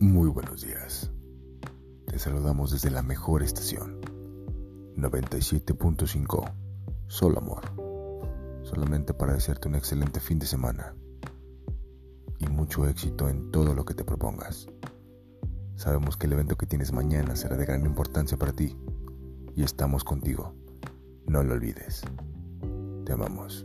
Muy buenos días. Te saludamos desde la mejor estación. 97.5. Solo amor. Solamente para desearte un excelente fin de semana. Y mucho éxito en todo lo que te propongas. Sabemos que el evento que tienes mañana será de gran importancia para ti. Y estamos contigo. No lo olvides. Te amamos.